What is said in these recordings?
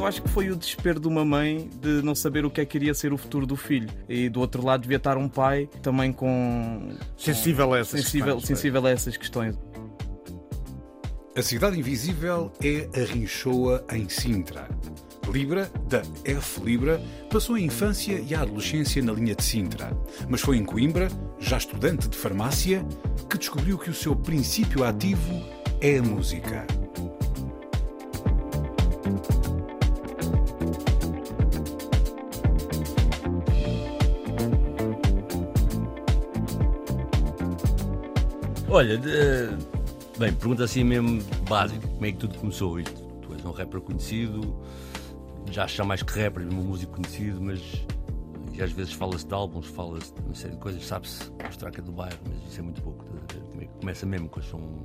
Eu acho que foi o desespero de uma mãe de não saber o que é que iria ser o futuro do filho. E do outro lado devia estar um pai também com. Sensível a essas sensível, questões. sensível a essas questões. A Cidade Invisível é a Rinchoa em Sintra. Libra, da F Libra, passou a infância e a adolescência na linha de Sintra, mas foi em Coimbra, já estudante de farmácia, que descobriu que o seu princípio ativo é a música. Olha, de- eh, bem, pergunta assim mesmo básica: como é que tudo começou? Tu és um rapper conhecido, já achas mais que rapper, um músico conhecido, mas e às vezes fala-se de álbuns, fala-se de uma série de coisas, sabe-se a estraca do bairro, mas isso é muito pouco. é que começa mesmo com são.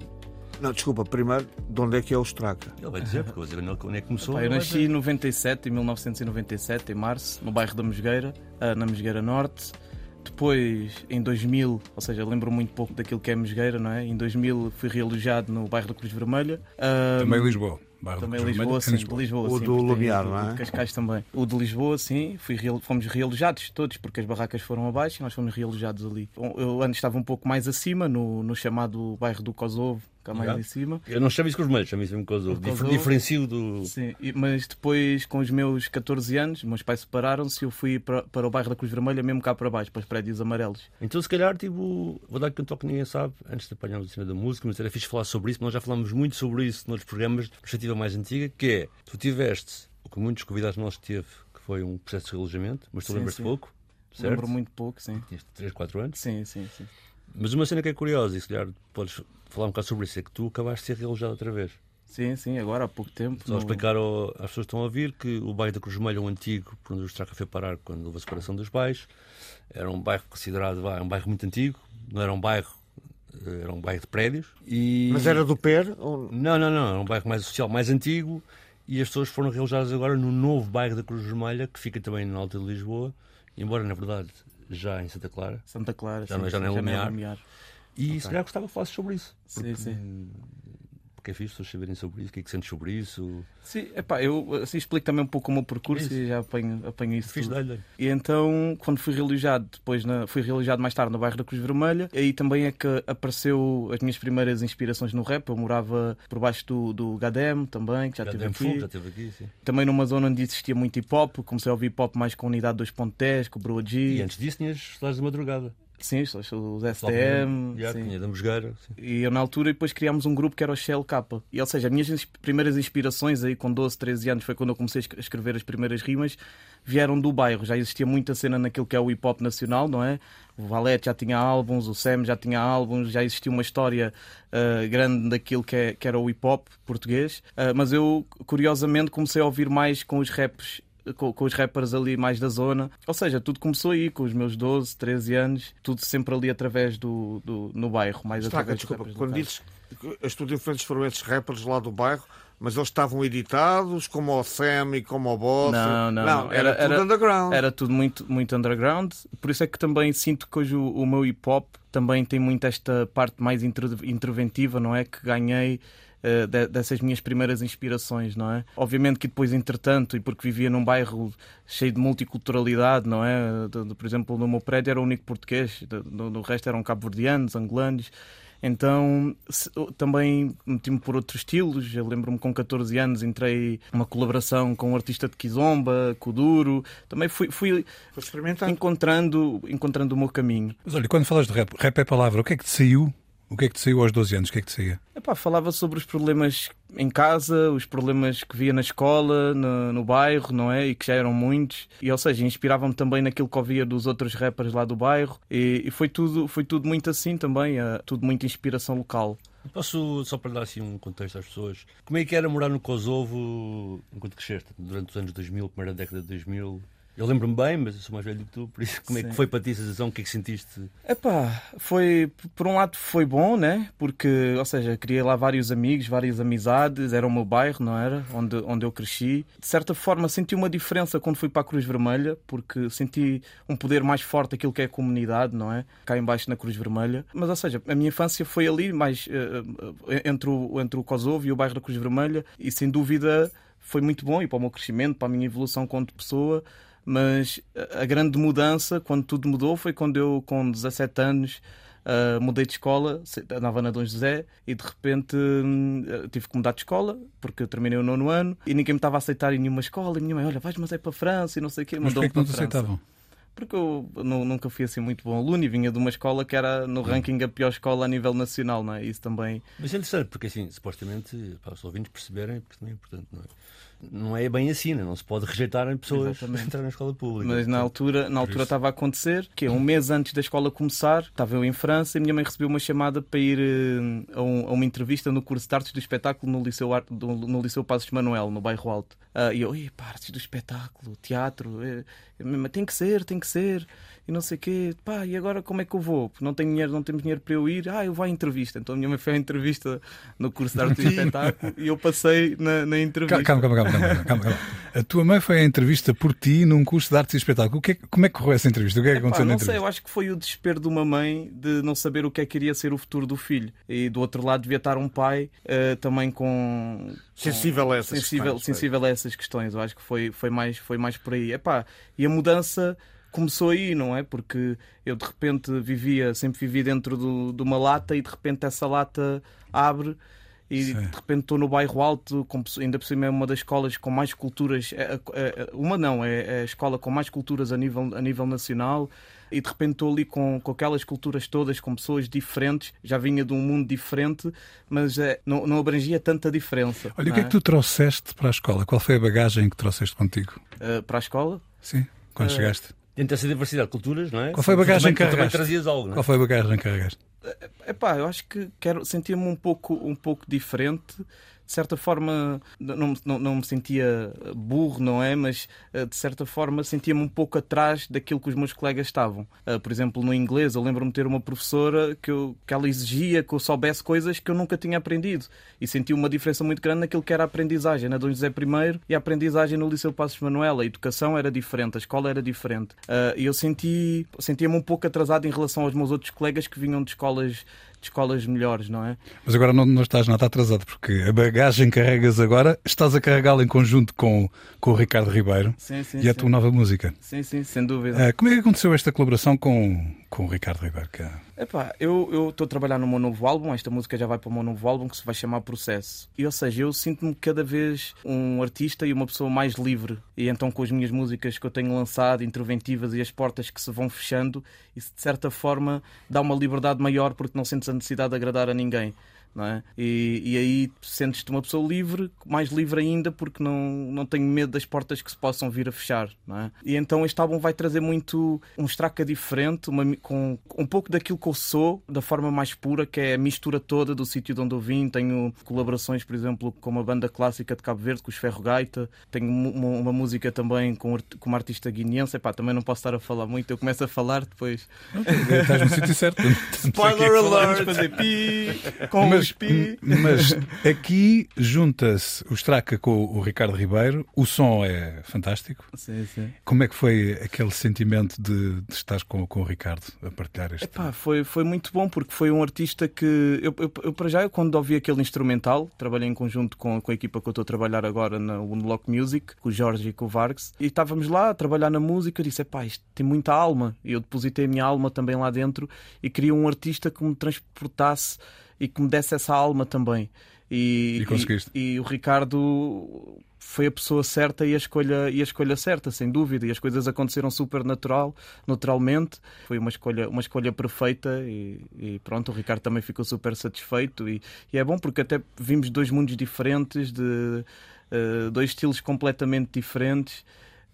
Não, desculpa, primeiro, de onde é que é o Straca? Ele vai dizer, porque eu vou dizer onde é que começou. Eu nasci em dizer. 97, em 1997, em março, no bairro da Mesgueira, ah, na Mesgueira Norte. Depois, em 2000, ou seja, lembro muito pouco daquilo que é Mesgueira, não é? Em 2000 fui realojado no bairro da Cruz Vermelha. Ah, Também Lisboa. Bairro Também Lisboa, Vermelho, sim, de Lisboa. O sim, do Lumiar, o não é? de Cascais também. O de Lisboa, sim, fui fomos realojados todos, porque as barracas foram abaixo e nós fomos realojados ali. Eu antes estava um pouco mais acima, no, no chamado bairro do Kosovo, cá mais Já. em cima. Eu não chamo isso com os meios, chamo isso mesmo com os outros. Kosovo. Diferencio do. Sim, e- mas depois, com os meus 14 anos, meus pais separaram-se e eu fui para, para o bairro da Cruz Vermelha, mesmo cá para baixo, para os prédios amarelos. Então, se calhar, tipo, vou dar aqui um toque que ninguém sabe, antes de apanharmos a cena da música, mas era fixe falar sobre isso, nós já falámos muito sobre isso noutros programas, de perspectiva mais antiga, que é, tu tiveste, o que muitos convidados nossos teve, que foi um processo de relojamento, mas tu lembras-te pouco, certo? Lembro muito pouco, sim. Tinhas 3, 4 anos. Sim, sim, sim. Mas uma cena que é curiosa, e se calhar podes falar um bocado sobre isso, é que tu acabaste de ser relojado outra vez. Sim, sim, agora há pouco tempo. Só no- explicar ao- às pessoas que estão a ouvir que o bairro da Cruz Vermelha, o antigo, por onde o Estraca foi parar quando houve a separação dos bairros, era um bairro considerado um bairro muito antigo, não era um bairro, eh, era um bairro de prédios. E... Mas era do PER? Ou... Não, não, não, era um bairro mais social, mais antigo, e as pessoas foram realojadas agora no novo bairro da Cruz Vermelha, que fica também na Alta de Lisboa, embora na verdade já em Santa Clara. Santa Clara, Já sim, não- já sim, não é Lumiar. Lumiar. E se calhar gostava que falasses sobre isso. Sim, sim. Porque é fixe as pessoas saberem sobre isso, o que é que sentes sobre isso. Sim, epá, eu assim, explico também um pouco o meu percurso Isso. e já apanho, apanho isso tudo. dá-lhe. E então, quando fui realojado, depois na, fui realojado mais tarde no bairro da Cruz Vermelha, aí também é que apareceu as minhas primeiras inspirações no rap. Eu morava por baixo do, do Gadem também, que já, deu aqui. já esteve aqui, sim. Também numa zona onde existia muito hip hop, comecei a ouvir hip hop mais com a unidade 2.10, com o Broa E G. antes disso tinhas estudados de madrugada. Sim, os, os Já, STM. sim. tinha da Mosgueira. sim. E eu, na altura, depois criámos um grupo que era o Shell K. E, ou seja, as minhas primeiras inspirações, aí com 12, 13 anos, foi quando eu comecei a esc- a escrever as primeiras rimas, vieram do bairro. Já existia muita cena naquilo que é o hip hop nacional, não é? O Valete já tinha álbuns, o Sam já tinha álbuns, já existia uma história ah, grande daquilo que, é- que era o hip hop português. Ah, mas eu, curiosamente, comecei a ouvir mais com os raps com, com os rappers ali mais da zona. Ou seja, tudo começou aí com os meus 12, 13 anos, tudo sempre ali através do, do no bairro, mais Straca, através desculpa, quando dizes que as tuas influências foram esses rappers lá do bairro, mas eles estavam editados como o Sam e como o Boss? Não, não, não. era, Era- tudo era- underground. Era tudo muito, muito underground, por isso é que também sinto que hoje o, o meu hip hop também tem muito esta parte mais inter- interventiva, não é? Que ganhei de- dessas minhas primeiras inspirações, não é? Obviamente que depois, entretanto, e porque vivia num bairro cheio de multiculturalidade, não é? De- de- por exemplo, no meu prédio era o único português, no, no resto eram cabo-verdianos, angolanos. Então se- também meti-me por outros estilos. Eu lembro-me com 14 anos entrei numa colaboração com um artista de Kizomba, com o Duro. Também fui, fui encontrando, encontrando o meu caminho. Mas olha, quando falas de rap, rap é palavra, o que é que te saiu? O que é que te saiu aos 12 anos? O que é que te saía? Epá, falava sobre os problemas em casa, os problemas que via na escola, no, no bairro, não é? E que já eram muitos. E, ou seja, inspirava-me também naquilo que ouvia dos outros rappers lá do bairro. E, e foi, tudo, foi tudo muito assim também, eh, tudo muita inspiração local. Posso, só para dar assim um contexto às pessoas, como é que era morar no Kosovo enquanto cresceste? Durante os anos 2000, primeira década de 2000? Eu lembro-me bem, mas eu sou mais velho do que tu, por isso como é que foi para ti a sensação? O que é que sentiste? Epá, foi, por um lado foi bom, né? Porque, ou seja, criei lá vários amigos, várias amizades, era o meu bairro, não era? Onde, onde eu cresci. De certa forma senti uma diferença quando fui para a Cruz Vermelha, porque senti um poder mais forte daquilo que é a comunidade, não é? Cá embaixo na Cruz Vermelha. Mas, ou seja, a minha infância foi ali, mais uh, entre, o, entre o Kosovo e o bairro da Cruz Vermelha, e sem dúvida foi muito bom e para o meu crescimento, para a minha evolução como pessoa mas a grande mudança, quando tudo mudou, foi quando eu, com 17 anos, Uh, mudei de escola, andava na Dom José e de repente uh, tive que mudar de escola porque eu terminei o nono ano e ninguém me estava a aceitar em nenhuma escola. E minha mãe, olha, vais, mas é para a França e não sei o quê. Mas porquê que não te aceitavam? Porque eu nunca fui assim muito bom aluno e vinha de uma escola que era no hum. ranking a pior escola a nível nacional, não é? Isso também. Mas é interessante, porque assim, supostamente, para os ouvintes perceberem, porque também é importante, não é? Não é bem assim, né? não se pode rejeitar pessoas a entrar na escola pública. Mas na altura, na altura estava a acontecer que um mês antes da escola começar, estava eu em França e minha mãe recebeu uma chamada para ir uh, a, um, a, uma entrevista no curso de artes do espetáculo no Liceu, do, no Liceu Passos Manuel, no bairro Alto. Uh, e eu, artes do espetáculo, teatro, é, tem que ser, tem que ser e não sei o quê. Pá, e agora como é que eu vou? Porque não tenho dinheiro, não temos dinheiro para eu ir. Ah, eu vou à entrevista. Então a minha mãe foi à entrevista no curso de arte e espetáculo e eu passei na, na entrevista. Calma, calma, calma, calma, calma, calma. A tua mãe foi à entrevista por ti num curso de arte e espetáculo. O que é, como é que correu essa entrevista? O que é que Epá, aconteceu na entrevista? Não sei, eu acho que foi o desespero de uma mãe de não saber o que é que iria ser o futuro do filho. E do outro lado devia estar um pai uh, também com, sensível a essas sensível, questões. Sensível a essas questões. Eu acho que foi, foi, mais, foi mais por aí. Epá, e a mudança começou aí, não é? Porque eu de repente vivia, sempre vivi dentro do, de uma lata e de repente essa lata abre e Sim. de repente estou no bairro alto, ainda por cima é uma das escolas com mais culturas, é, é, uma não, é, é a escola com mais culturas a nível, a nível nacional e de repente estou ali com, com aquelas culturas todas, com pessoas diferentes, já vinha de um mundo diferente, mas é, não, não abrangia tanta diferença. Olha, o que é? é que tu trouxeste para a escola? Qual foi a bagagem que trouxeste contigo? Uh, para a escola? Sim, quando uh, chegaste dentro dessa diversidade de culturas, não é? Qual foi a bagagem que também trazias algo, não é? Qual foi a bagagem que carregaste? Epá, eu acho que quero sentir-me um pouco, um pouco diferente de certa forma não, não, não me sentia burro, não é? Mas eh, de certa forma sentia-me um pouco atrás daquilo que os meus colegas estavam. Eh, por exemplo, no inglês, eu lembro-me de ter uma professora que, eu, que ela exigia que eu soubesse coisas que eu nunca tinha aprendido. E senti uma diferença muito grande naquilo que era a aprendizagem na Dom José I e a aprendizagem no Liceu Passos Manuel. A educação era diferente, a escola era diferente. Eh, e eu senti, sentia-me um pouco atrasado em relação aos meus outros colegas que vinham de escolas escolas melhores, não é? Mas agora não, não estás nada atrasado, porque a bagagem carregas agora, estás a carregá-la em conjunto com, com o Ricardo Ribeiro sim, sim, e a tua nova música. Sim, sim, sem dúvida. Uh, como é que aconteceu esta colaboração com, com o Ricardo Ribeiro? Que... É- Epá, eu estou a trabalhar no meu novo álbum, esta música já vai para o meu novo álbum que se vai chamar Processo. E ou seja, eu sinto-me cada vez um artista e uma pessoa mais livre. E então com as minhas músicas que eu tenho lançado, interventivas e as portas que se vão fechando, isso de certa forma dá uma liberdade maior porque não sentes a necessidade de agradar a ninguém não é? E, e aí sentes-te uma pessoa livre, mais livre ainda, porque não, não tenho medo das portas que se possam vir a fechar, não é? E então este álbum vai trazer muito um estraca diferente, uma, com um pouco daquilo que eu sou, da forma mais pura, que é a mistura toda do sítio de onde eu vim. Tenho colaborações, por exemplo, com uma banda clássica de Cabo Verde, com os Ferro Gaita. Tenho uma, uma música também com, com uma artista guineense. Epá, também não posso estar a falar muito, eu começo a falar depois. Estás no sítio certo. Spoiler alert! Fazer pi, com mas, mas aqui junta-se o Straca com o Ricardo Ribeiro, o som é fantástico. Sim, sim. Como é que foi aquele sentimento de, de estar com, com o Ricardo a partilhar este? Epá, foi, foi muito bom porque foi um artista que eu, eu, eu para já eu, quando ouvi aquele instrumental, trabalhei em conjunto com, com a equipa que eu estou a trabalhar agora na Unlock Music, com o Jorge e com o Vargas, e estávamos lá a trabalhar na música, e disse, epá, isto tem muita alma. E eu depositei a minha alma também lá dentro e queria um artista que me transportasse e que me desse essa alma também. E, e conseguiste. E, e, o Ricardo foi a pessoa certa e a escolha e a escolha certa, sem dúvida. E as coisas aconteceram super natural, naturalmente. Foi uma escolha, uma escolha perfeita e, e pronto. O Ricardo também ficou super satisfeito e, e, é bom porque até vimos dois mundos diferentes, de uh, dois estilos completamente diferentes.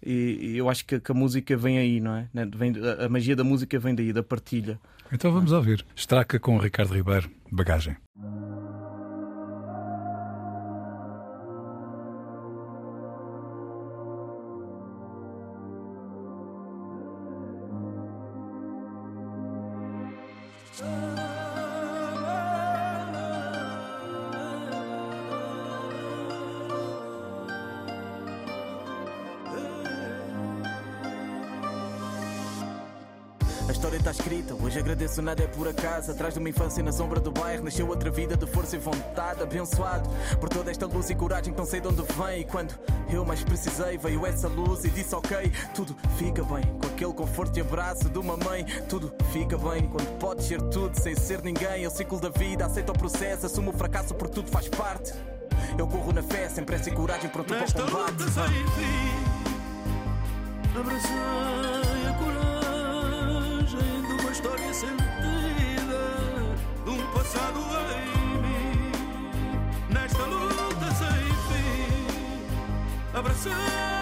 E, eu acho que, que, a música vem aí, não é? Vem, a magia da música vem daí, da partilha. Então vamos ouvir. Estraca com o Ricardo Ribeiro, bagagem. Agradeço nada é por acaso. Atrás de uma infância na sombra do bairro, nasceu outra vida de força e vontade. Abençoado por toda esta luz e coragem que não sei de onde vem. E quando eu mais precisei, veio essa luz e disse: Ok, tudo fica bem. Com aquele conforto e abraço de uma mãe, tudo fica bem. Quando pode ser tudo sem ser ninguém, é o ciclo da vida, aceita o processo, assumo o fracasso porque tudo faz parte. Eu corro na fé, sem pressa e coragem, pronto para o combate. Luta sem fim, abracei sentida, de um passado em mim. Nesta luta sem fim, abracei.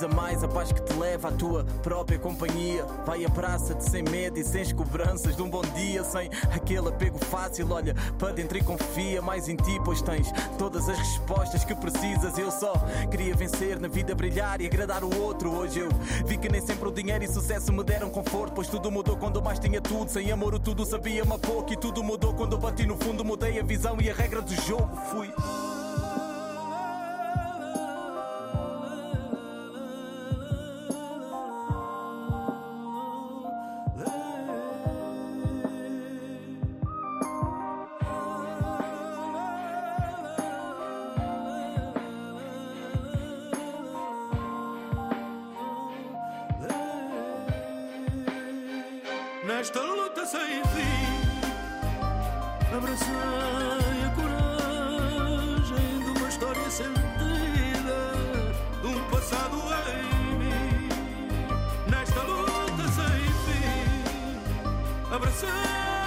Valoriza mais a paz que te leva à tua própria companhia. Vai abraça-te sem medo e sem cobranças de um bom dia, sem aquele apego fácil. Olha para dentro e confia mais em ti, pois tens todas as respostas que precisas. Eu só queria vencer na vida, brilhar e agradar o outro. Hoje eu vi que nem sempre o dinheiro e sucesso me deram conforto, pois tudo mudou quando mais tinha tudo. Sem amor, o tudo sabia-me pouco e tudo mudou quando eu bati no fundo. Mudei a visão e a regra do jogo. Fui. Nesta luta sem fim, abracei a coragem de uma história sentida, de um passado em mim. Nesta luta sem fim, abracei.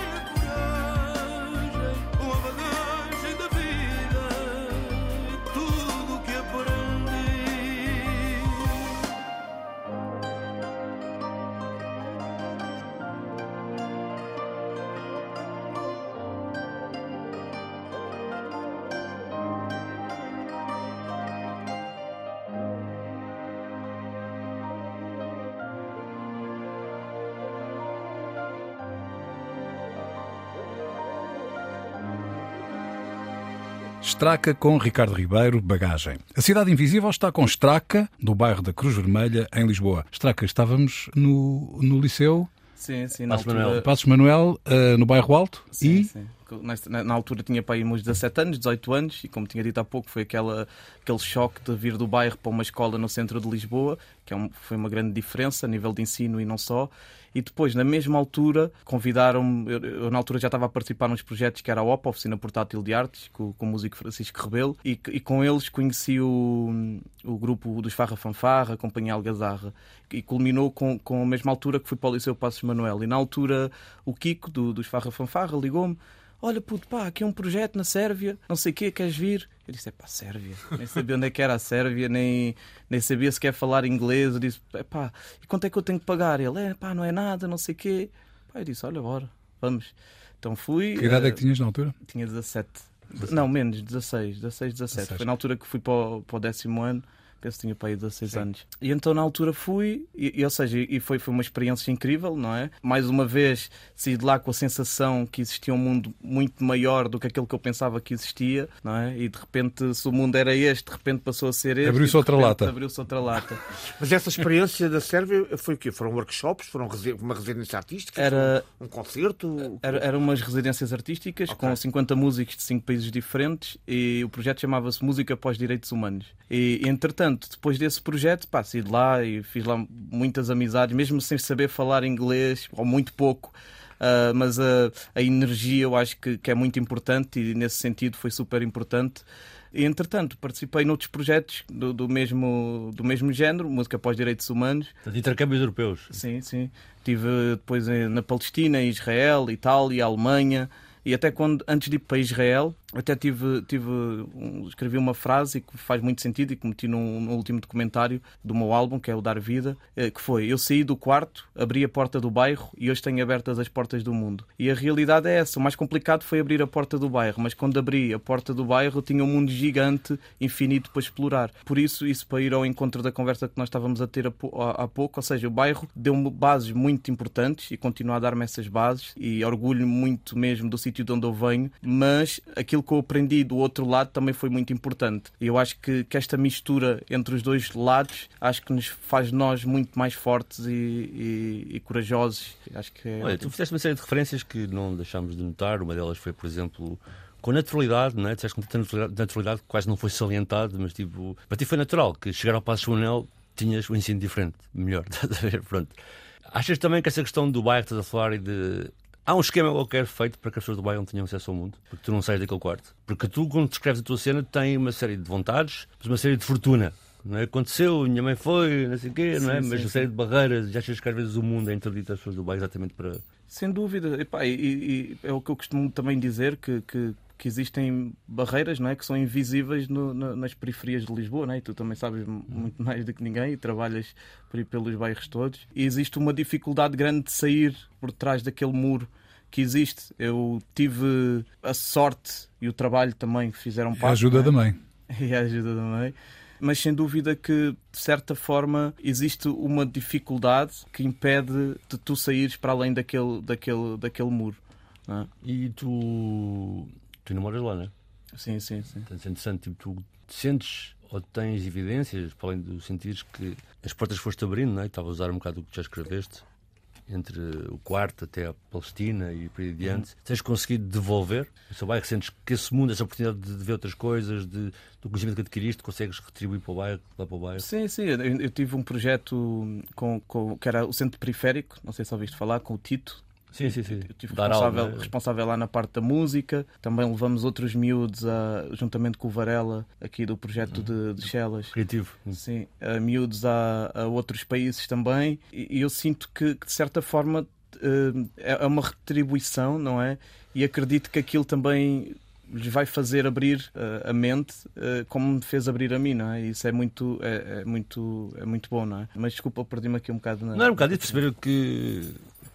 Estraca com Ricardo Ribeiro, bagagem. A Cidade Invisível está com Estraca, do bairro da Cruz Vermelha, em Lisboa. Estraca, estávamos no, no Liceu. Sim, sim, Passos. Manuel, Passos Manuel uh, no bairro Alto. Sim, e... sim. Na, na, altura tinha para aí uns 17 anos, 18 anos, e como tinha dito há pouco, foi aquela, aquele choque de vir do bairro para uma escola no centro de Lisboa, que é um, foi uma grande diferença a nível de ensino e não só. E depois, na mesma altura, convidaram-me. Eu, eu, na altura já estava a participar nos projetos que era a OPA, Oficina Portátil de Artes, com, com o músico Francisco Rebelo, e, e com eles conheci o, o grupo dos Farra Fanfarra, a Companhia Algazarra, e culminou com, com a mesma altura que fui para o Liceu Passos Manuel. E na altura, o Kiko, do, dos Farra Fanfarra, ligou-me olha puto, pá, aqui é um projeto na Sérvia, não sei o quê, queres vir? Eu disse, é pá, Sérvia. Nem sabia onde é que era a Sérvia, nem, nem sabia se quer falar inglês. Eu disse, é pá, e quanto é que eu tenho que pagar? Ele, é pá, não é nada, não sei o quê. Pá, eu disse, olha, bora, vamos. Então fui. Que idade uh, é que tinhas na altura? Tinha 17. 17. Não, menos, 16, 16, 17. 16. Foi na altura que fui para o, para o décimo ano penso que tinha para aí 16 Sim. anos. E então na altura fui, e, e, ou seja, e foi, foi uma experiência incrível, não é? Mais uma vez saí de lá com a sensação que existia um mundo muito maior do que aquele que eu pensava que existia, não é? E de repente, se o mundo era este, de repente passou a ser este. Abriu-se outra lata. Abriu-se outra lata. Mas essa experiência da Sérvia foi o quê? Foram workshops? Foram uma residência artística? Era um concerto? Era, eram umas residências artísticas okay. com 50 músicos de 5 países diferentes e o projeto chamava-se Música após Direitos Humanos. E entretanto, depois desse projeto, pá, saí de lá e fiz lá muitas amizades, mesmo sem saber falar inglês, ou muito pouco. Uh, mas a, a, energia eu acho que, que, é muito importante e nesse sentido foi super importante. E, entretanto, participei noutros projetos do, do, mesmo, do mesmo género, música pós direitos humanos. De intercâmbios europeus. Sim, sim. Estive depois na Palestina, Israel, Itália, Alemanha. E até quando, antes de ir para Israel, até tive, tive escrevi uma frase que faz muito sentido e que meti no, último documentário do meu álbum, que é o Dar Vida, eh, que foi: Eu saí do quarto, abri a porta do bairro e hoje tenho abertas as portas do mundo. E a realidade é essa: o mais complicado foi abrir a porta do bairro, mas quando abri a porta do bairro tinha um mundo gigante, infinito para explorar. Por isso, isso para ir ao encontro da conversa que nós estávamos a ter há pouco, ou seja, o bairro deu-me bases muito importantes e continua a dar-me essas bases e orgulho muito mesmo do sítio de onde eu venho, mas aquilo aquilo que eu aprendi do outro lado também foi muito importante. Eu acho que, que esta mistura entre os dois lados acho que nos faz nós muito mais fortes e, e, e corajosos. Acho que é Olha, tu fizeste uma série de referências que não deixámos de notar. Uma delas foi, por exemplo, com naturalidade, não é? Disseste com naturalidade, naturalidade que quase não foi salientado, mas tipo, para ti foi natural que chegar ao Passo Funel tinhas um ensino diferente, melhor, estás a ver? Pronto. Achas também que essa questão do bairro, estás a falar, e de. Há um esquema qualquer feito para que as pessoas do bairro não tenham acesso ao mundo, porque tu não sais daquele quarto. Porque tu, quando descreves a tua cena, tens uma série de vontades, uma série de fortuna. Não é? Aconteceu, minha mãe foi, não sei o quê, não é? Sim, mas sim, uma série de barreiras. E achas que às vezes o mundo é interdito às pessoas do bairro exatamente para. Sem dúvida. Epá, e, e é o que eu costumo também dizer, que, que, que existem barreiras não é? que são invisíveis no, na, nas periferias de Lisboa, não é? e tu também sabes muito mais do que ninguém e trabalhas por pelos bairros todos. E existe uma dificuldade grande de sair por trás daquele muro que existe. Eu tive a sorte e o trabalho também que fizeram E a parte. ajuda é? da mãe. e a ajuda também. Mas sem dúvida que, de certa forma, existe uma dificuldade que impede de tu saíres para além daquele, daquele, daquele muro. é? E tu. Tu namoras lá, não é? Sim, sim, sim. Portanto, é interessante, tipo, tu sentes ou tens evidências, para além de sentires que as portas foste abrindo, não é? Estava a usar um bocado o que já escreveste, entre o quarto até a Palestina e por aí adiante. Tens conseguido devolver o seu bairro? Sentes que esse mundo, essa oportunidade de, de ver outras coisas, de, do conhecimento que adquiriste, consegues retribuir para o bairro, lá para o bairro? Sim, sim. Eu, eu tive um projeto com, com, que era o Centro Periférico, não sei se ouviste falar, com o Tito. Sim, sim, sim. Eu estive responsável, aula, não é? responsável lá na parte da música. Também levamos outros miúdos, a, juntamente com o Varela, aqui do projeto de, de Chelas. Criativo. Sim, a miúdos a, a outros países também. E, eu sinto que, que, de certa forma, eh, é é uma retribuição, não é? E acredito que aquilo também lhes vai fazer abrir eh, a mente eh, como me fez abrir a mim, não é? Isso é muito, é, é muito, é muito bom, não é? Mas desculpa, perdi-me aqui um bocado na... Não, é um bocado de perceber que,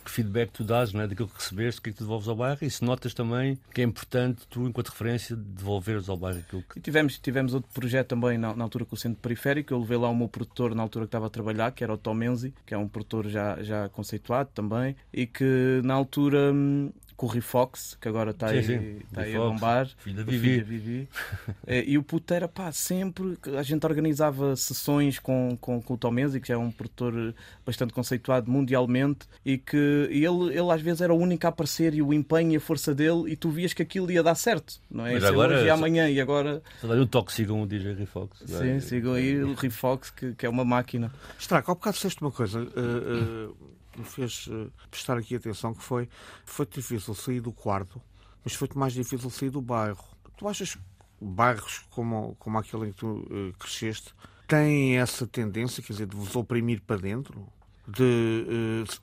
que feedback tu dás, não é? daquilo que recebeste, o que é que tu devolves ao bairro, e se notas também que é importante tu, enquanto referência, devolveres ao bairro aquilo que. E tivemos, tivemos outro projeto também na, na altura com o Centro Periférico. Eu levei lá o meu produtor na altura que estava a trabalhar, que era o Tom Menzi, que é um produtor já, já conceituado também, e que na altura hum, com o Rifox, que agora está aí, sim. está aí a bombar. o Vivi. filho da Vivi. Eh, e o puto era pá, sempre. A gente organizava sessões com, com, com o Tom Menzi, que já é um produtor bastante conceituado mundialmente, e que e ele, ele às vezes era o único a aparecer e o empenho e a força dele, e tu vias que aquilo ia dar certo, não é? Mas Isso é agora- hoje e amanhã, e agora. Só dar um toque, sigam o DJ Rifox. Sim, sigam aí o Rifox, que, que é uma máquina. Straco, há bocado disseste uma coisa eh, eh, me fez eh, prestar aqui atenção que foi foi difícil sair do quarto, mas foi-te mais difícil sair do bairro. Tu achas que bairros como, como aquele em que tu eh, cresceste têm essa tendência, quer dizer, de vos oprimir para dentro? De, se-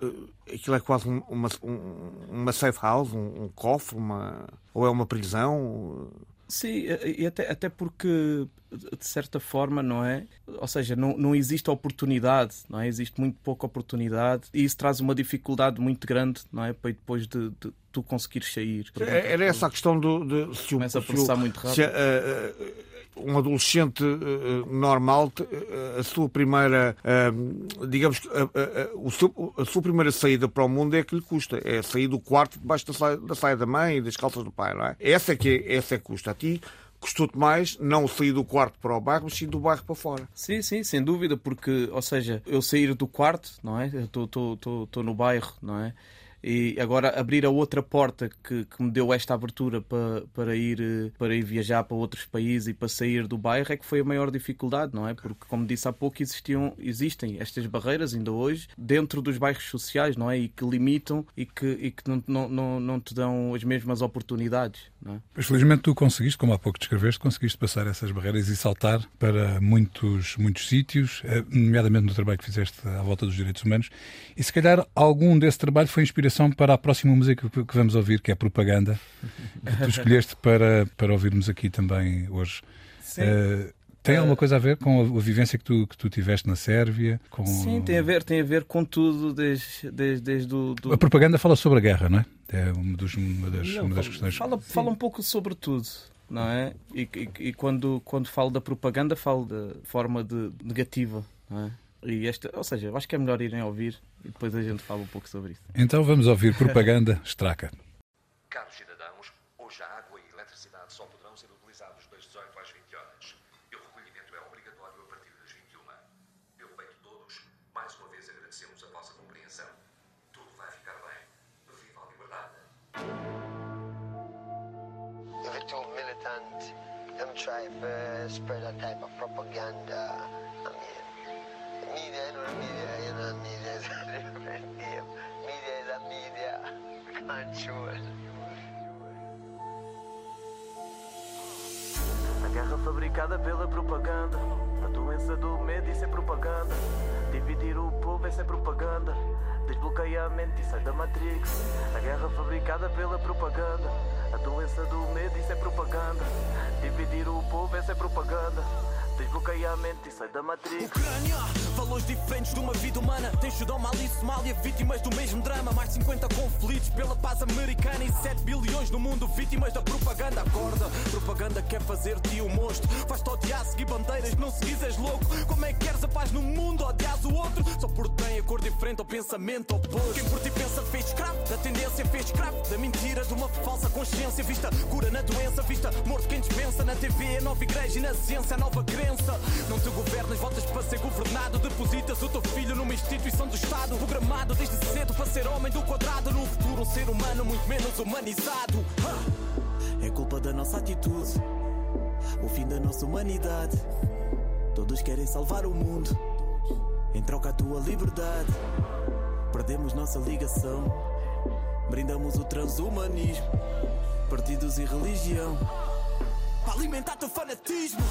eh, aquilo é quase um- uma, um- uma safe house, um, um cofre, uma, ou é uma prisão? Sim, e até, até porque, de certa forma, não é? Ou seja, não, não existe oportunidade, não é? Existe muito pouca oportunidade e isso traz uma dificuldade muito grande, não é? Para depois de, de tu conseguires sair. É- Era essa a questão do, de se o, Começa a processar muito rápido. se a- a- um adolescente eh, normal, eh, a sua primeira, eh, digamos o seu- a sua primeira saída para o mundo é que lhe custa. É sair do quarto debaixo da saia, da saia da mãe e das calças do pai, não é? Essa é que, é- essa é que custa. A ti custou-te mais não sair do quarto para o bairro, mas sim do bairro para fora. Sim, sim, sem dúvida, porque, ou seja, eu sair do quarto, não é? Estou no bairro, não é? E agora abrir a outra porta que, que me deu esta abertura para, para, ir, eh, para ir viajar para outros países e para sair do bairro é que foi a maior dificuldade, não é? Porque, como disse há pouco, existiam, existem estas barreiras ainda hoje dentro dos bairros sociais, não é? E que limitam e que, e que não, não, não, não te dão as mesmas oportunidades, não é? Mas felizmente tu conseguiste, como há pouco descreveste, conseguiste passar essas barreiras e saltar para muitos, muitos sítios, eh, nomeadamente no trabalho que fizeste à volta dos direitos humanos. E se calhar algum desse trabalho foi inspiração para a próxima música que vamos ouvir, que é Propaganda, que tu escolheste para, para ouvirmos aqui também hoje. Eh, tem alguma coisa a ver com a, a vivência que tu, que tu tiveste na Sérvia? Com... Sim, tem a ver, tem a ver com tudo desde, desde, desde o do, A propaganda fala sobre a guerra, não é? É uma, dos- uma das, Não, uma das fala- questões. Fala, fala um pouco sobre tudo, não é? E, e- e quando, quando falo da propaganda, falo da forma de negativa, não é? E esta, ou seja, eu acho que é melhor irem ouvir e depois a gente fala um pouco sobre isso. Então vamos ouvir Propaganda Straca. Caros cidadãos, Hoje a água e a eletricidade só poderão ser utilizados das 18 às 20 horas. E o recolhimento é obrigatório a partir das 21. Pelo bem de todos, mais uma vez agradecemos a vossa compreensão. Tudo vai ficar bem. Viva a liberdade! If it's too militant, them try to spread that type of propaganda. A. Media is a guerra fabricada pela propaganda. A doença do medo, isso é propaganda. Dividir o povo, isso é propaganda. Desbloqueia a mente e sai da Matrix. A guerra fabricada pela propaganda. A doença do medo, isso é propaganda. Dividir o povo, isso é propaganda. Desbloqueia a mente e sai da Matrix. Ucrânia, valores diferentes de uma vida humana. Tem Sudão, Mali e Somália, vítimas do mesmo drama. Mais de 50 conflitos pela paz americana e 7 bilhões no mundo, vítimas da propaganda. Acorda, propaganda quer fazer-te um monstro. Faz-te odiar, seguir bandeiras, não seguis, és louco. Como é que queres a paz no mundo? Odias o outro só porque tem a cor diferente ou pensamento oposto. Quem por ti pensa fez escravo, da tendência fez escravo, da mentira, de uma falsa consciência. Vista cura na doença, vista morto quem dispensa. Na TV, a nova igreja e na ciência, a nova crença. Não te governas, votas para ser governado. Depositas o teu filho numa instituição do Estado. Programado desde cedo para ser homem do quadrado. No futuro, um ser humano muito menos humanizado. É culpa da nossa atitude, o fim da nossa humanidade. Todos querem salvar o mundo, em troca a tua liberdade. Perdemos nossa ligação, brindamos o transhumanismo, partidos e religião. Para alimentar teu fanatismo.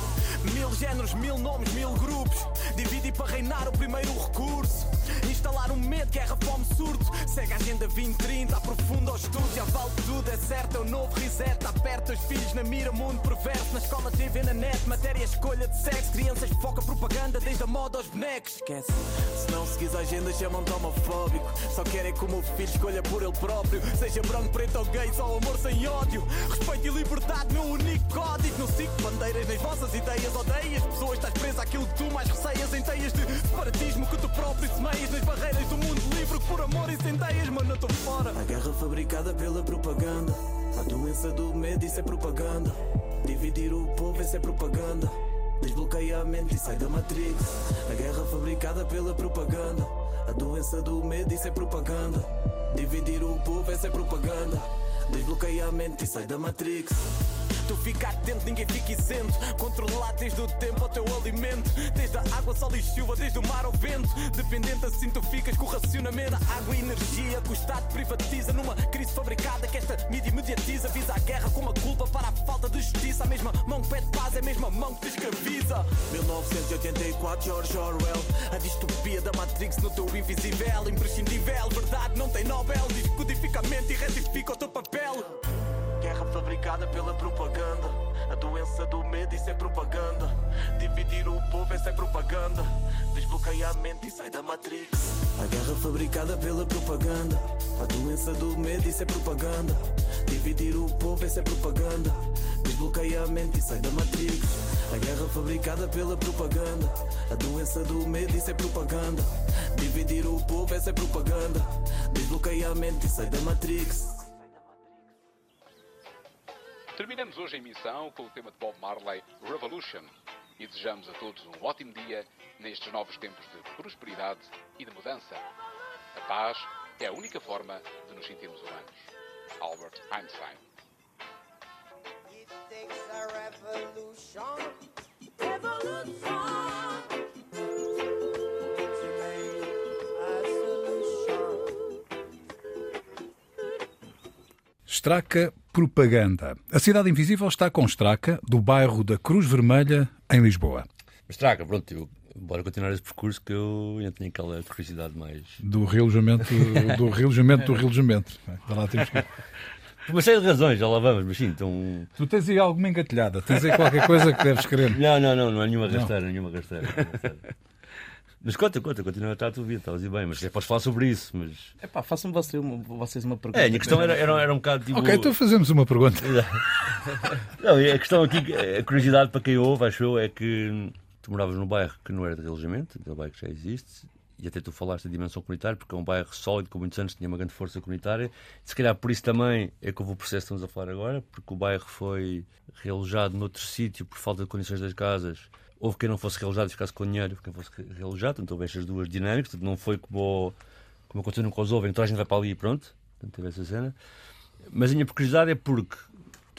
Mil géneros, mil nomes, mil grupos. Dividir para reinar o primeiro recurso. Instalar um medo, guerra, fome, surto. Segue a agenda 2030, aprofunda o estudo. Já vale tudo, é certo, é o novo reset. Aperta os filhos na mira, mundo perverso. Na escola, TV, na net, matéria, escolha de sexo. Crianças foca propaganda, desde a moda aos bonecos. Esquece, se não seguis a agenda chamam-te homofóbico. Só querem que o meu filho escolha por ele próprio. Seja branco, preto ou gay, só amor sem ódio. Respeito e liberdade, meu único código não sigo bandeiras nas vossas ideias. Odeias pessoas, estás presa àquilo que tu mais receias. Em teias de separatismo que tu próprio semeias Nas barreiras do mundo livre que por amor incendeias Mano, eu estou fora. A guerra fabricada pela propaganda. A doença do medo, isso é propaganda. Dividir o povo, isso é propaganda. Desbloqueia a mente e sai da Matrix A guerra fabricada pela propaganda. A doença do medo, isso é propaganda. Dividir o povo, isso é propaganda. Desbloqueia a mente e sai da Matrix Tu fica atento, ninguém fica isento. Controlar desde o tempo ao teu alimento. Desde a água, sol e chuva, desde o mar ao vento. Dependente assim tu ficas com o racionamento. A água e energia que o Estado privatiza. Numa crise fabricada que esta mídia mediatiza. Visa a guerra com uma culpa para a falta de justiça. A mesma mão que pede paz é a mesma mão que te escraviza. 1984, George Orwell. A distopia da Matrix no teu invisível. Imprescindível, verdade não tem Nobel. Descodifica a mente e retifica o teu papel. Guerra fabricada pela propaganda. A doença do medo, isso é propaganda. Dividir o povo, isso é propaganda. Desbloqueia a mente e sai da Matrix. A guerra fabricada pela propaganda. A doença do medo, isso é propaganda. Dividir o povo, isso é propaganda. Desbloqueia a mente e sai da Matrix. A guerra fabricada pela propaganda. A doença do medo, isso é propaganda. Dividir o povo, isso é propaganda. Desbloqueia a mente e sai da Matrix. Terminamos hoje a emissão com o tema de Bob Marley, Revolution, e desejamos a todos um ótimo dia nestes novos tempos de prosperidade e de mudança. A paz é a única forma de nos sentirmos humanos. Albert Einstein. Straca Propaganda. A Cidade Invisível está com Straca, do bairro da Cruz Vermelha, em Lisboa. Mas traga, pronto, eu, bora continuar esse percurso que eu ainda tenho aquela curiosidade mais. Do relojamento do relojamento do relojamento. Vai lá, temos que... Por uma série de razões, já lá vamos, mas sim, então. Tu tens aí alguma engatilhada, tens aí qualquer coisa que deves querer. Não, não, não, não é nenhuma rasteira, nenhuma rasteira. nenhuma rasteira. Mas conta, conta, continua a estar a tua vida, estavas bem, mas podes falar sobre isso, mas. É pá, façam você uma- vocês uma pergunta. É, a minha questão era, era, era um bocado tipo. Ok, então fazemos uma pergunta. Não, a questão aqui, a curiosidade para quem ouve, acho eu, é que tu moravas num bairro que não era de relojamento, aquele bairro que já existe, e até tu falaste da dimensão comunitária, porque é um bairro sólido, com muitos anos tinha uma grande força comunitária. Se calhar por isso também é que houve o processo que estamos a falar agora, porque o bairro foi realojado noutro sítio por falta de condições das casas. Houve quem não fosse realojado e ficasse com dinheiro, quem fosse realojado, então houve estas duas dinâmicas, portanto, não foi como, como aconteceu no Kosovo, então a gente vai para ali e pronto, portanto, teve essa cena. Mas a minha curiosidade é porque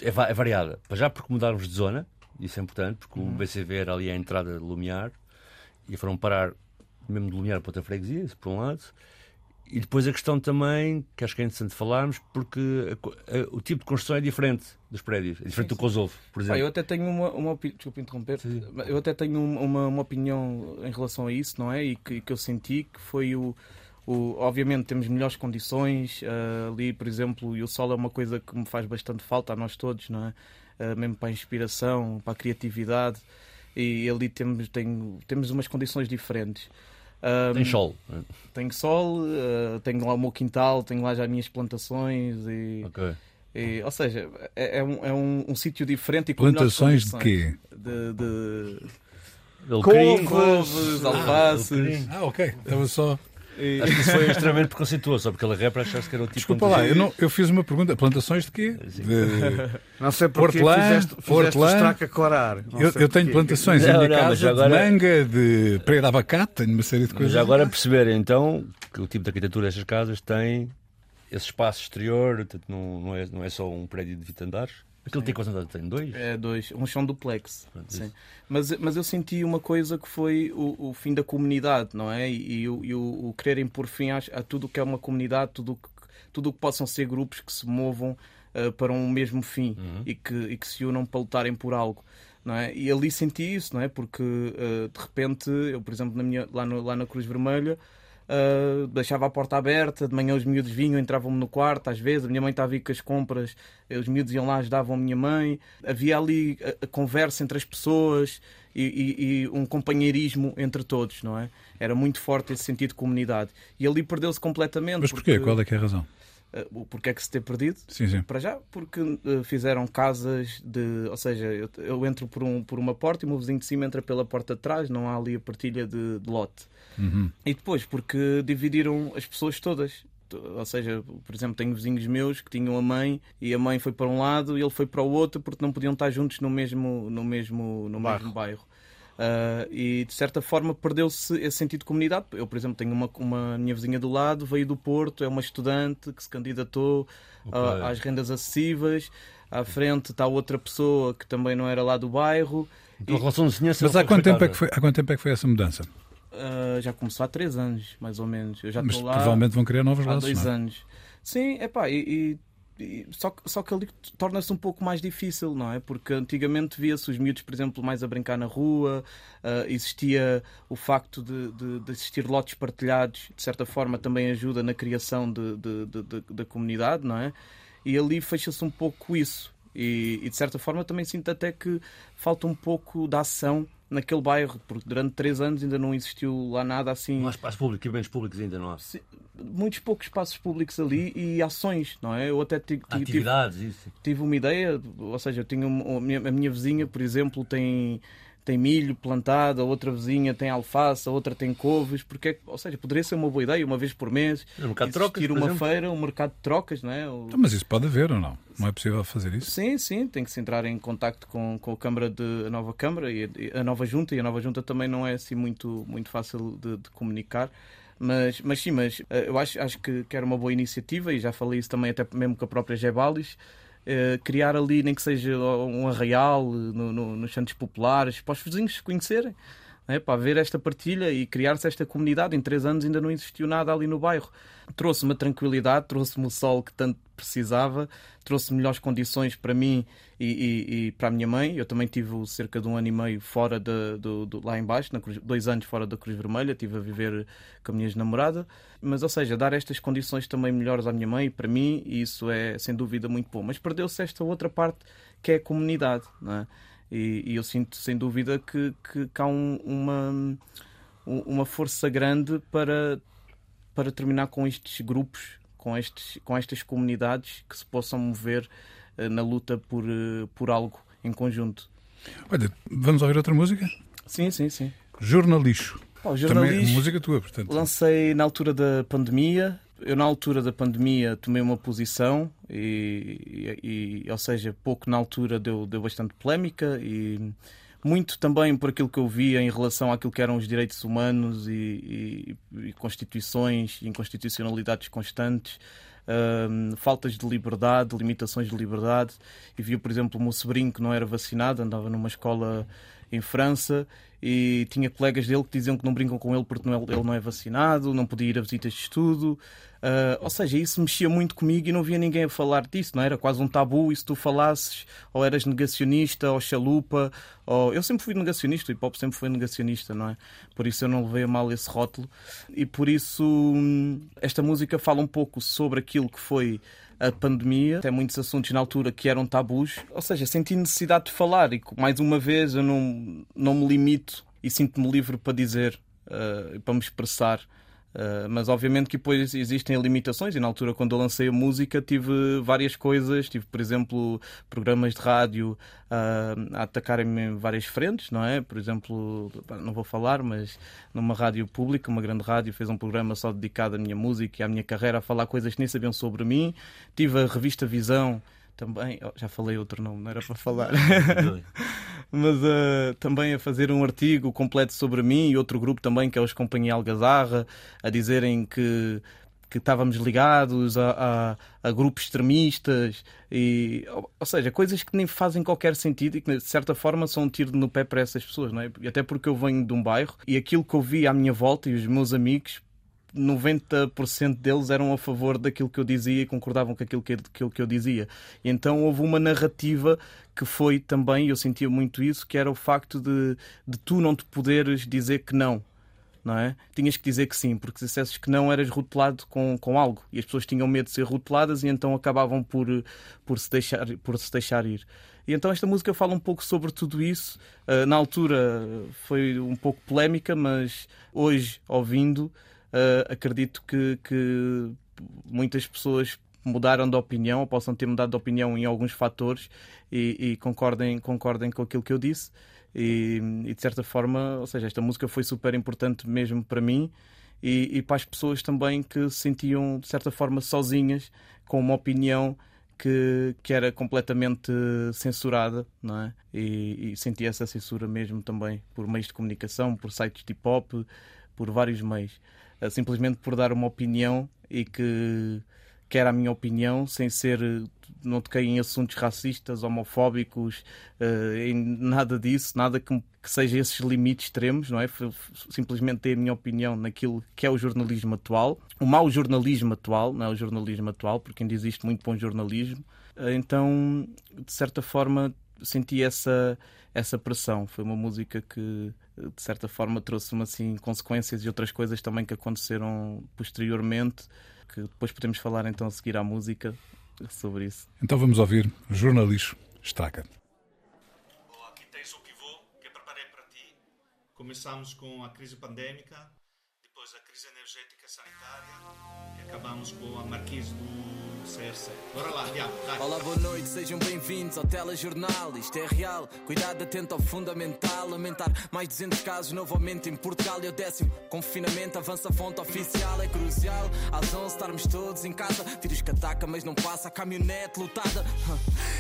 é, é variada. Para já porque mudarmos de zona, isso é importante, porque o BCV era ali a entrada de Lumiar e foram parar mesmo de Lumiar para outra freguesia, isso por um lado. E depois a questão também, que acho que é interessante falarmos, porque a a- o tipo de construção é diferente dos prédios, é diferente do Kosovo, por Ah, exemplo. eu até tenho uma, uma opinião, desculpa interromper, eu até tenho um- uma, uma opinião em relação a isso, não é? E que, que eu senti que foi o, o. Obviamente temos melhores condições ah, ali, por exemplo, e o sol é uma coisa que me faz bastante falta a nós todos, não é? Ah, mesmo para a inspiração, para a criatividade, e ali temos, tenho, temos umas condições diferentes. Ah, Tem sol. Tenho sol, ah, tenho lá o meu quintal, tenho lá já as minhas plantações e. Ok. E, ou seja, é, é um, é um, um sítio diferente e com Plantações de quê? De, de couves, alfaces. alecrim. Ah, ok. Estava só. E- Acho que isso foi extremamente preconceituoso, só porque aquele rapper achasse que era o tipo Desculpa de lá, eu, não, eu fiz uma pergunta. Plantações de quê? De- Não sei porque Hortelã, fizeste, fizeste hortelã. o estraca. Não Eu, eu tenho plantações Não, em minha não, mas casa agora- de manga, de pera de abacate, tenho uma série de Mas coisas. agora perceberem então que o tipo de arquitetura destas casas tem esse espaço exterior, não, não, é, não é só um prédio de 20 andares. Aquilo tem quantos andares? Tem dois? É dois, um chão duplex. Pronto, Sim. isso. Mas, mas eu senti uma coisa que foi o, o fim da comunidade, não é? E, e o, e o, o quererem pôr fim a, a tudo o que é uma comunidade, tudo o que, tudo que possam ser grupos que se movam ah, para um mesmo fim e, que, e que se unam para lutarem por algo. Não é? E ali senti isso, não é? Porque ah, de repente, eu, por exemplo, na minha, lá, no- lá na Cruz Vermelha, Uh, deixava a porta aberta, de manhã os miúdos vinham, entravam-me no quarto, às vezes, a minha mãe estava a ir com as compras, eh, os miúdos iam lá, ajudavam a minha mãe, havia ali a, a conversa entre as pessoas e, e- e um companheirismo entre todos, não é? Era muito forte esse sentido de comunidade. E ali perdeu-se completamente. Mas porquê? Qual é que é a razão? Uh, o porquê é que se ter perdido? Sim, sim. Para já, porque uh, fizeram casas de. Ou seja, eu, eu entro por, um, por uma porta e o meu vizinho de cima entra pela porta de trás, não há ali a partilha de, de lote. Uhum. E depois, porque dividiram as pessoas todas. Ou seja, por exemplo, tenho vizinhos meus que tinham a mãe e a mãe foi para um lado e ele foi para o outro porque não podiam estar juntos no mesmo, no mesmo, no mesmo bairro. Ah, e de certa forma perdeu-se esse sentido de comunidade. Eu, por exemplo, tenho uma, uma minha vizinha do lado, veio do Porto, é uma estudante que se candidatou ah, às rendas acessíveis. À frente está outra pessoa que também não era lá do bairro. Então, a relação de Mas há quanto, tempo é que foi, há quanto tempo é que foi essa mudança? Ah, já começou há três anos, mais ou menos. Eu já Mas estou lá. provavelmente vão criar novos há laços. dois não é? anos. Sim, é pá, e, e- e- só, que- só que ali torna-se um pouco mais difícil, não é? Porque antigamente via-se os miúdos, por exemplo, mais a brincar na rua, ah, existia o facto de, de, de existir lotes partilhados, de certa forma também ajuda na criação de- da comunidade, não é? E ali fecha-se um pouco isso. E, e, de certa forma também sinto até que falta um pouco da ação naquele bairro, porque durante três anos ainda não existiu lá nada assim Não há espaço público, equipamentos públicos ainda não há. Sim, muitos poucos espaços públicos ali e ações, não é? Eu até ti- ti- tive, Atividades, isso. tive uma ideia, ou seja, eu tinha um- a, minha, a minha vizinha, por exemplo, tem, tem milho plantado, a outra vizinha tem alface, a outra tem couves, porque, é que- ou seja, poderia ser uma boa ideia, uma vez por mês, No mercado de trocas, uma exemplo. feira, um mercado de trocas, não é? O- Então, mas isso pode haver ou não? Não é possível fazer isso? Sim, sim, tem que se entrar em contacto com, com a Câmara de a nova Câmara e a, a nova Junta, e a nova Junta também não é assim muito, muito fácil de, de comunicar. Mas, mas sim, mas eh, eu acho, acho que, que era uma boa iniciativa e já falei isso também até mesmo com a própria Gebalis. Eh, criar ali, nem que seja um arraial eh, no, no- nos santos populares, para os vizinhos se conhecerem, né, para haver esta partilha e criar-se esta comunidade. Em três anos ainda não existiu nada ali no bairro. Trouxe-me a tranquilidade, trouxe-me o sol que tanto precisava, trouxe melhores condições para mim e, e- e para a minha mãe. Eu também tive cerca de um ano e meio fora de, do, do- lá embaixo, Cruz- dois anos fora da Cruz Vermelha, estive a viver com a minha namorada. Mas, ou seja, dar estas condições também melhores à minha mãe e para mim, isso é sem dúvida muito bom. Mas perdeu-se esta outra parte que é a comunidade, não é? E, e eu sinto sem dúvida que, que, que há um- uma, um- uma força grande para, para terminar com estes grupos, com, estes, com estas comunidades que se possam mover eh, na luta por, eh, por algo em conjunto. Olha, vamos ouvir outra música? Sim, sim, sim. Jornalixo. O Também é música tua, portanto. lancei na altura da pandemia. Eu, na altura da pandemia, tomei uma posição, e, e- e, ou seja, pouco na altura deu, deu bastante polémica e muito também por aquilo que eu via em relação àquilo que eram os direitos humanos e, e- e constituições inconstitucionalidades constantes, hum, faltas de liberdade, limitações de liberdade. E via, por exemplo, o meu sobrinho que não era vacinado, andava numa escola em França e tinha colegas dele que diziam que não brincam com ele porque não é- ele não é vacinado, não podia ir a visitas de estudo. Ah, ou seja, isso mexia muito comigo e não via ninguém a falar disso, não era quase um tabu. E se tu falasses, ou eras negacionista, ou chalupa, ou... eu sempre fui negacionista, o hip hop sempre foi negacionista, não é? Por isso eu não levei a mal esse rótulo. E por isso hum, esta música fala um pouco sobre aquilo que foi a pandemia, até muitos assuntos na altura que eram tabus, ou seja, senti necessidade de falar e mais uma vez eu não, não me limito e sinto-me livre para dizer, eh, para me expressar. Uh, mas obviamente que depois existem limitações e na altura quando eu lancei a música tive várias coisas, tive por exemplo programas de rádio uh, a atacarem-me em várias frentes, não é? Por exemplo, não vou falar, mas numa rádio pública, uma grande rádio, fez um programa só dedicado à minha música e à minha carreira, a falar coisas que nem sabiam sobre mim. Tive a revista Visão também, oh, já falei outro nome, não era para falar. mas uh, também a fazer um artigo completo sobre mim e outro grupo também, que é os Companhia Algazarra, a dizerem que que estávamos ligados a, a, a, grupos extremistas e ou seja coisas que nem fazem qualquer sentido e que de certa forma são um tiro no pé para essas pessoas não é e até porque eu venho de um bairro e aquilo que eu vi à minha volta e os meus amigos 90% deles eram a favor daquilo que eu dizia e concordavam com aquilo que, aquilo que eu dizia. Então houve uma narrativa que foi também, eu sentia muito isso, que era o facto de, de tu não te poderes dizer que não. Não é? Tinhas que dizer que sim, porque se dissesses que não eras rotulado com, com algo e as pessoas tinham medo de ser rotuladas e então acabavam por, por, se, deixar, por se deixar ir. E então esta música fala um pouco sobre tudo isso. Uh, na altura foi um pouco polémica, mas hoje, ouvindo, Uh, acredito que, que, muitas pessoas mudaram de opinião ou possam ter mudado de opinião em alguns fatores e, e concordem, concordem com aquilo que eu disse. E, e, de certa forma, ou seja, esta música foi super importante mesmo para mim e, e para as pessoas também que se sentiam de certa forma sozinhas com uma opinião que, que era completamente censurada, não é? E, e senti essa censura mesmo também por meios de comunicação, por sites de hip hop, por vários meios simplesmente por dar uma opinião e que, que era a minha opinião, sem ser. Não toquei em assuntos racistas, homofóbicos, uh, em nada disso, nada que, que, seja esses limites extremos, não é? Simplesmente ter a minha opinião naquilo que é o jornalismo atual, o mau jornalismo atual, não é o jornalismo atual, porque ainda existe muito bom jornalismo. Então, de certa forma, senti essa, essa pressão. Foi uma música que, de certa forma, trouxe-me assim, consequências e outras coisas também que aconteceram posteriormente, que depois podemos falar então a seguir à música sobre isso. Então vamos ouvir Jornalismo Estaca. Aqui tens o pivô que eu preparei para ti. Começamos com a crise pandêmica, depois a crise energética sanitária e acabamos com a marquise do CRC. Bora lá, dá. Olá, boa noite, sejam bem-vindos ao telejornal. Isto é real, cuidado atento ao fundamental. Lamentar mais 200 casos novamente em Portugal e o décimo confinamento. Avança a fonte oficial, é crucial. Às 11 estarmos todos em casa. Vírus que ataca, mas não passa. A caminhonete lotada.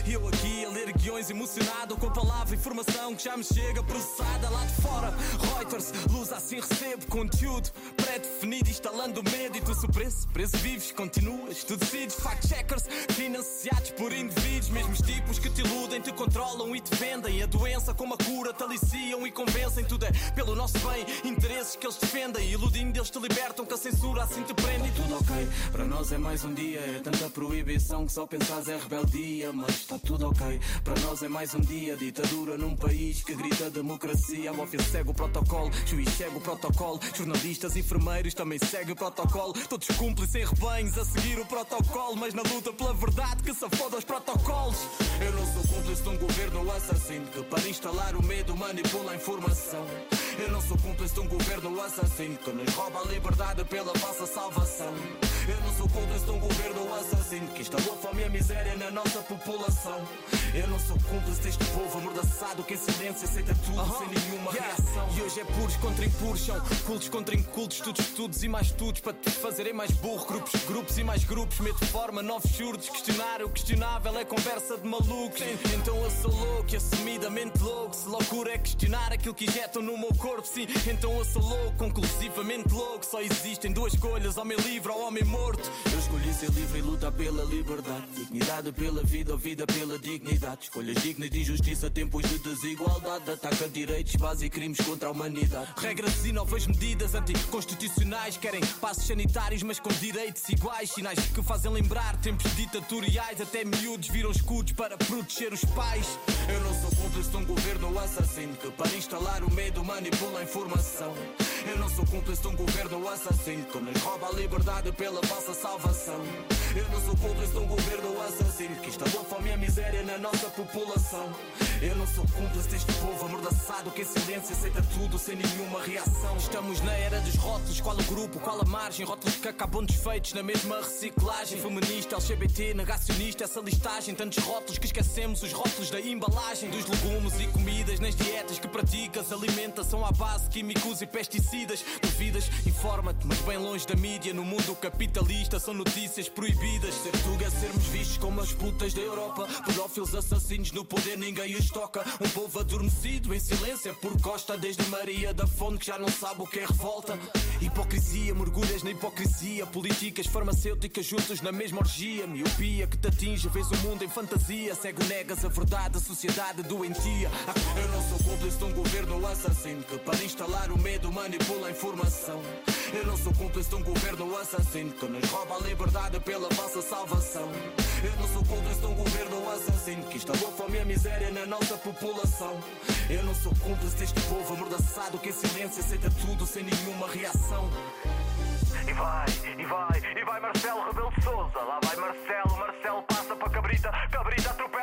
E eu aqui a ler guiões emocionado com a palavra informação que já me chega processada lá de fora. Reuters, luz assim recebo conteúdo pré-definido, instalando medo. E tu surpreso, preso vives, continuas, tu decides. Fact-checkers financiados por indivíduos, mesmos tipos que te iludem, te controlam e te vendem. A doença como a cura te aliciam e convencem. Tudo é pelo nosso bem, interesses que eles defendem. Iludindo, eles te libertam, que a censura assim te prende. E tudo ok, para nós é mais um dia. É tanta proibição que só pensas é rebeldia. Mas está tudo ok, para nós é mais um dia. Ditadura num país que grita democracia. A máfia segue o protocolo, juiz segue o protocolo. Jornalistas, enfermeiros também segue o protocolo. Todos cúmplices em rebanhos a seguir o protocolo. Mas na luta pela verdade que se foda os protocolos. Eu não sou cúmplice de um governo assassino que para instalar o medo manipula a informação. Eu não sou cúmplice de um governo assassino que nos rouba a liberdade pela falsa salvação. Eu não sou cúmplice de um governo assassino que instalou fome e miséria na nossa população. Eu não sou cúmplice deste povo amordaçado que em silêncio aceita tudo sem nenhuma reação. E hoje é puros contra impuros, são cultos contra incultos, estudos, estudos e mais estudos para te fazerem mais burro. Grupos, grupos e mais grupos, medo forma, novos surdos. Questionar o questionável é conversa de malucos. Então eu sou louco e assumidamente louco. Se loucura é questionar aquilo que injetam no meu corpo, sim. Então eu sou louco, conclusivamente louco. Só existem duas escolhas: homem livre ou homem morto. Eu escolhi ser livre e lutar pela liberdade. Dignidade pela vida ou vida pela dignidade. Escolhas dignas de injustiça, tempos de desigualdade. Ataca direitos, base e crimes contra a humanidade. Regras e novas medidas anticonstitucionais. Querem passos sanitários, mas com direitos iguais. Sinais que fazem lembrar tempos ditatoriais. Até miúdos viram escudos para proteger os pais. Eu não sou cúmplice de um governo assassino que, para instalar o medo, manipula a informação. Eu não sou cúmplice de um governo assassino que nos rouba a liberdade pela falsa salvação. Eu não sou cúmplice de um governo assassino que instalou fome e a miséria na nossa população. Eu não sou cúmplice deste povo amordaçado que em silêncio aceita tudo sem nenhuma reação. Estamos na era dos rótulos, qual o grupo, qual a margem? Rótulos que acabam desfeitos na mesma reciclagem. Feminista, LGBT, negacionista, essa listagem. Tantos rótulos que esquecemos os rótulos da embalagem. Dos legumes e comidas nas dietas que praticas. Alimentação à base químicos e pesticidas. Duvidas, informa-te, mas bem longe da mídia. No mundo capitalista são notícias proibidas. Ser tuga sermos vistos como as putas da Europa. Pedófilos assassinos no poder, ninguém os toca. Um povo adormecido em silêncio é por costa. Desde Maria da Fonte que já não sabe o que é revolta. Hipocrisia, mergulhas na hipocrisia. Políticas farmacêuticas juntos na mesma orgia. Miopia que te atinge, vês o mundo em fantasia. Cego negas a verdade, a sociedade doentia. Eu não sou cúmplice de um governo assassino que para instalar o medo manipula a informação. Eu não sou cúmplice de um governo assassino que nos rouba a liberdade pela falsa salvação. Eu não sou cúmplice de um governo assassino que instalou fome e a miséria na nossa população. Eu não sou cúmplice deste povo amordaçado que em silêncio aceita tudo sem nenhuma reação. E vai, e vai, e vai Marcelo Rebelo de Souza. Lá vai Marcelo, Marcelo passa para Cabrita, Cabrita atropela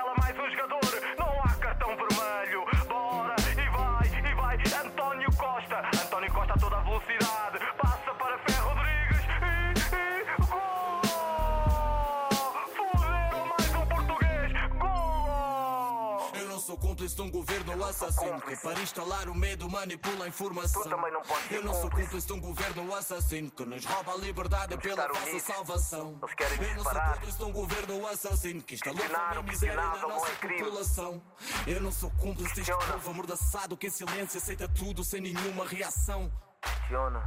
cúmplice de um governo assassino que para instalar o medo manipula a informação. Tu também não Eu não sou cúmplice. de um governo assassino que nos rouba a liberdade pela unidos. salvação. Eles querem Eu não sou cúmplice de um governo assassino que instalou o miséria na nossa é população. Eu não sou cúmplice deste povo amordaçado que em silêncio aceita tudo sem nenhuma reação. Questiona.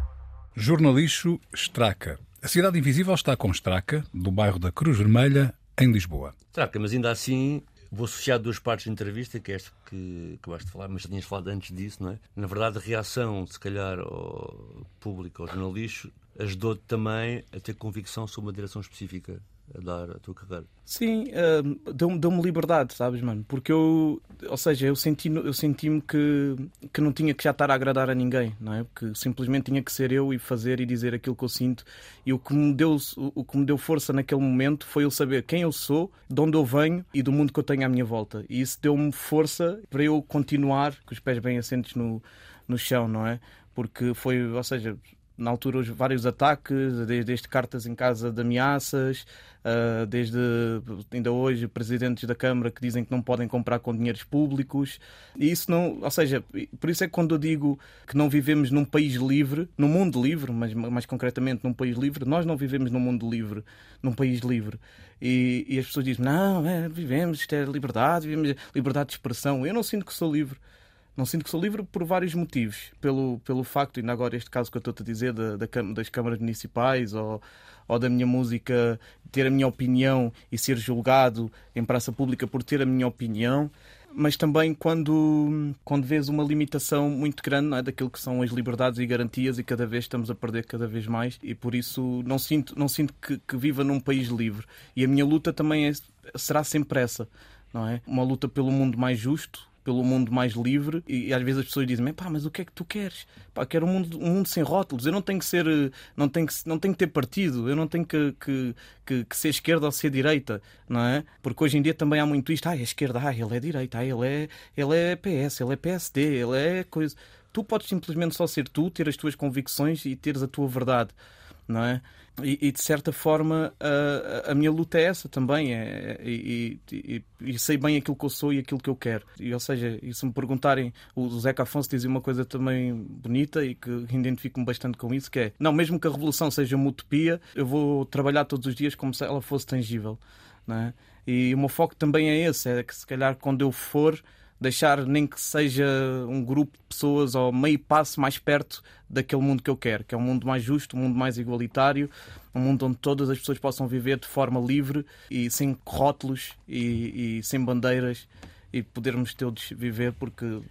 Jornalixo Estraca. A Cidade Invisível está com Estraca, do bairro da Cruz Vermelha, em Lisboa. Traca, mas ainda assim vou associar duas partes da entrevista, que é esta que acabaste de falar, mas já tinhas falado antes disso, não é? Na verdade, a reação, se calhar, ao público, ao jornalista, ajudou-te também a ter convicção sobre uma direção específica a dar a tua carreira. Sim, ah, deu-me deu liberdade, sabes, mano? Porque eu, ou seja, eu senti eu senti-me que, que não tinha que já estar a agradar a ninguém, não é? Que simplesmente tinha que ser eu e fazer e dizer aquilo que eu sinto. E o que me deu, o que me deu força naquele momento foi eu saber quem eu sou, de onde eu venho e do mundo que eu tenho à minha volta. E isso deu-me força para eu continuar com os pés bem assentes no, no chão, não é? Porque foi, ou seja, na altura os vários ataques, desde, desde cartas em casa de ameaças, ah, desde ainda hoje presidentes da Câmara que dizem que não podem comprar com dinheiros públicos. E isso não, ou seja, por isso é que quando eu digo que não vivemos num país livre, num mundo livre, mas mais concretamente num país livre, nós não vivemos num mundo livre, num país livre. E, e as pessoas dizem, não, é, vivemos, isto é liberdade, vivemos liberdade de expressão. Eu não sinto que sou livre. Não sinto que sou livre por vários motivos. Pelo, pelo facto, ainda agora este caso que eu estou a dizer, da, da das câmaras municipais ou, ou da minha música, ter a minha opinião e ser julgado em praça pública por ter a minha opinião. Mas também quando, quando vês uma limitação muito grande não é, daquilo que são as liberdades e garantias e cada vez estamos a perder cada vez mais e por isso não sinto, não sinto que, que viva num país livre. E a minha luta também é, será sempre essa, não é? Uma luta pelo mundo mais justo, pelo mundo mais livre e, e às vezes as pessoas dizem pá, mas o que é que tu queres? Pá, quero um mundo, um mundo sem rótulos, eu não tenho que ser eh, não tenho que, não tenho que ter partido eu não tenho que, que, que, que ser esquerda ou ser direita, não é? Porque hoje em dia também há muito isto, ah, é esquerda, ah, ele é direita, ah, ele é, ele é PS, ele é PSD, ele é coisa tu podes simplesmente só ser tu, ter as tuas convicções e teres a tua verdade não é? E, e, de certa forma a, a, minha luta é essa também é, e, e, e, sei bem aquilo que eu sou e aquilo que eu quero e, ou seja, e se me perguntarem o Zeca Afonso dizia uma coisa também bonita e que identifico-me bastante com isso que é, não, mesmo que a revolução seja uma utopia eu vou trabalhar todos os dias como se ela fosse tangível é? e o meu foco também é esse, é que se calhar quando eu for deixar nem que seja um grupo de pessoas ou meio passo mais perto daquele mundo que eu quero, que é um mundo mais justo, um mundo mais igualitário, um mundo onde todas as pessoas possam viver de forma livre e sem rótulos e, e sem bandeiras e podermos todos viver porque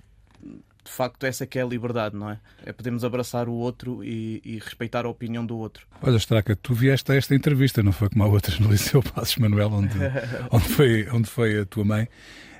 de facto essa que é a liberdade, não é? É podermos abraçar o outro e, e, respeitar a opinião do outro. Olha, Straca, tu vieste a esta entrevista, não foi como a outras no Liceu Passos Manuel, onde, onde, foi, onde foi a tua mãe.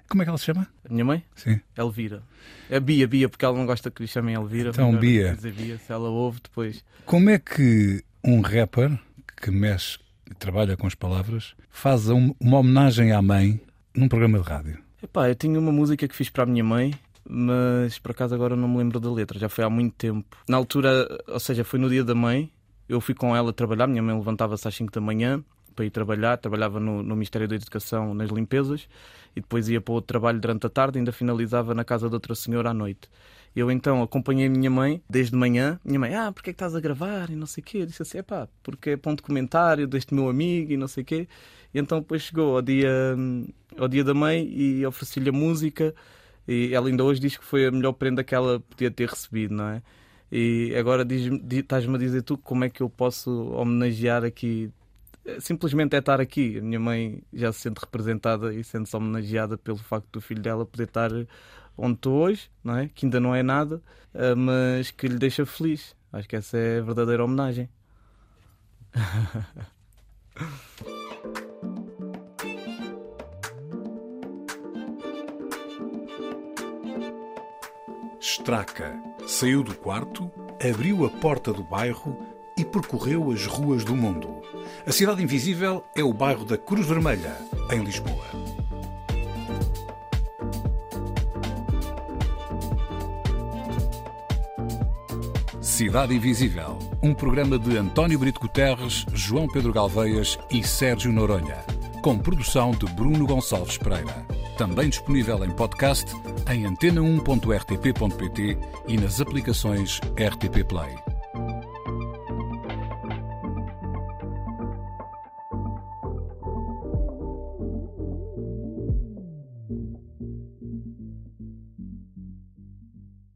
Como é que ela se chama? A minha mãe? Sim. Elvira. É Bia, Bia, porque ela não gosta que lhe chamem Elvira. Então, Bia. Dizer Bia. Se ela ouve depois. Como é que um rapper que mexe e trabalha com as palavras faz uma homenagem à mãe num programa de rádio? Epá, eu tinha uma música que fiz para a minha mãe, mas por acaso agora não me lembro da letra, já foi há muito tempo. Na altura, ou seja, foi no dia da mãe, eu fui com ela trabalhar, minha mãe levantava-se às 5 da manhã para ir trabalhar, trabalhava no, no Ministério da Educação nas limpezas e depois ia para outro trabalho durante a tarde e ainda finalizava na casa de outra senhora à noite. Eu então acompanhei a minha mãe desde manhã. Minha mãe, ah, porque é que estás a gravar? E não sei o quê. Eu disse assim, é pá, porque é ponto de comentário deste meu amigo e não sei o quê. E então depois chegou ao dia, ao dia da mãe e ofereci-lhe a música. E ela ainda hoje diz que foi a melhor prenda que ela podia ter recebido, não é? E agora estás-me a dizer tu como é que eu posso homenagear aqui simplesmente é estar aqui. A minha mãe já se sente representada e sente-se homenageada pelo facto do filho dela poder estar onde estou hoje, não é? que ainda não é nada, eh, mas que lhe deixa feliz. Acho que essa é a verdadeira homenagem. Straca saiu do quarto, abriu a porta do bairro e percorreu as ruas do mundo. A Cidade Invisível é o bairro da Cruz Vermelha, em Lisboa. Cidade Invisível, um programa de António Brito Guterres, João Pedro Galveias e Sérgio Noronha, com produção de Bruno Gonçalves Pereira. Também disponível em podcast em antena1.rtp.pt e nas aplicações RTP Play.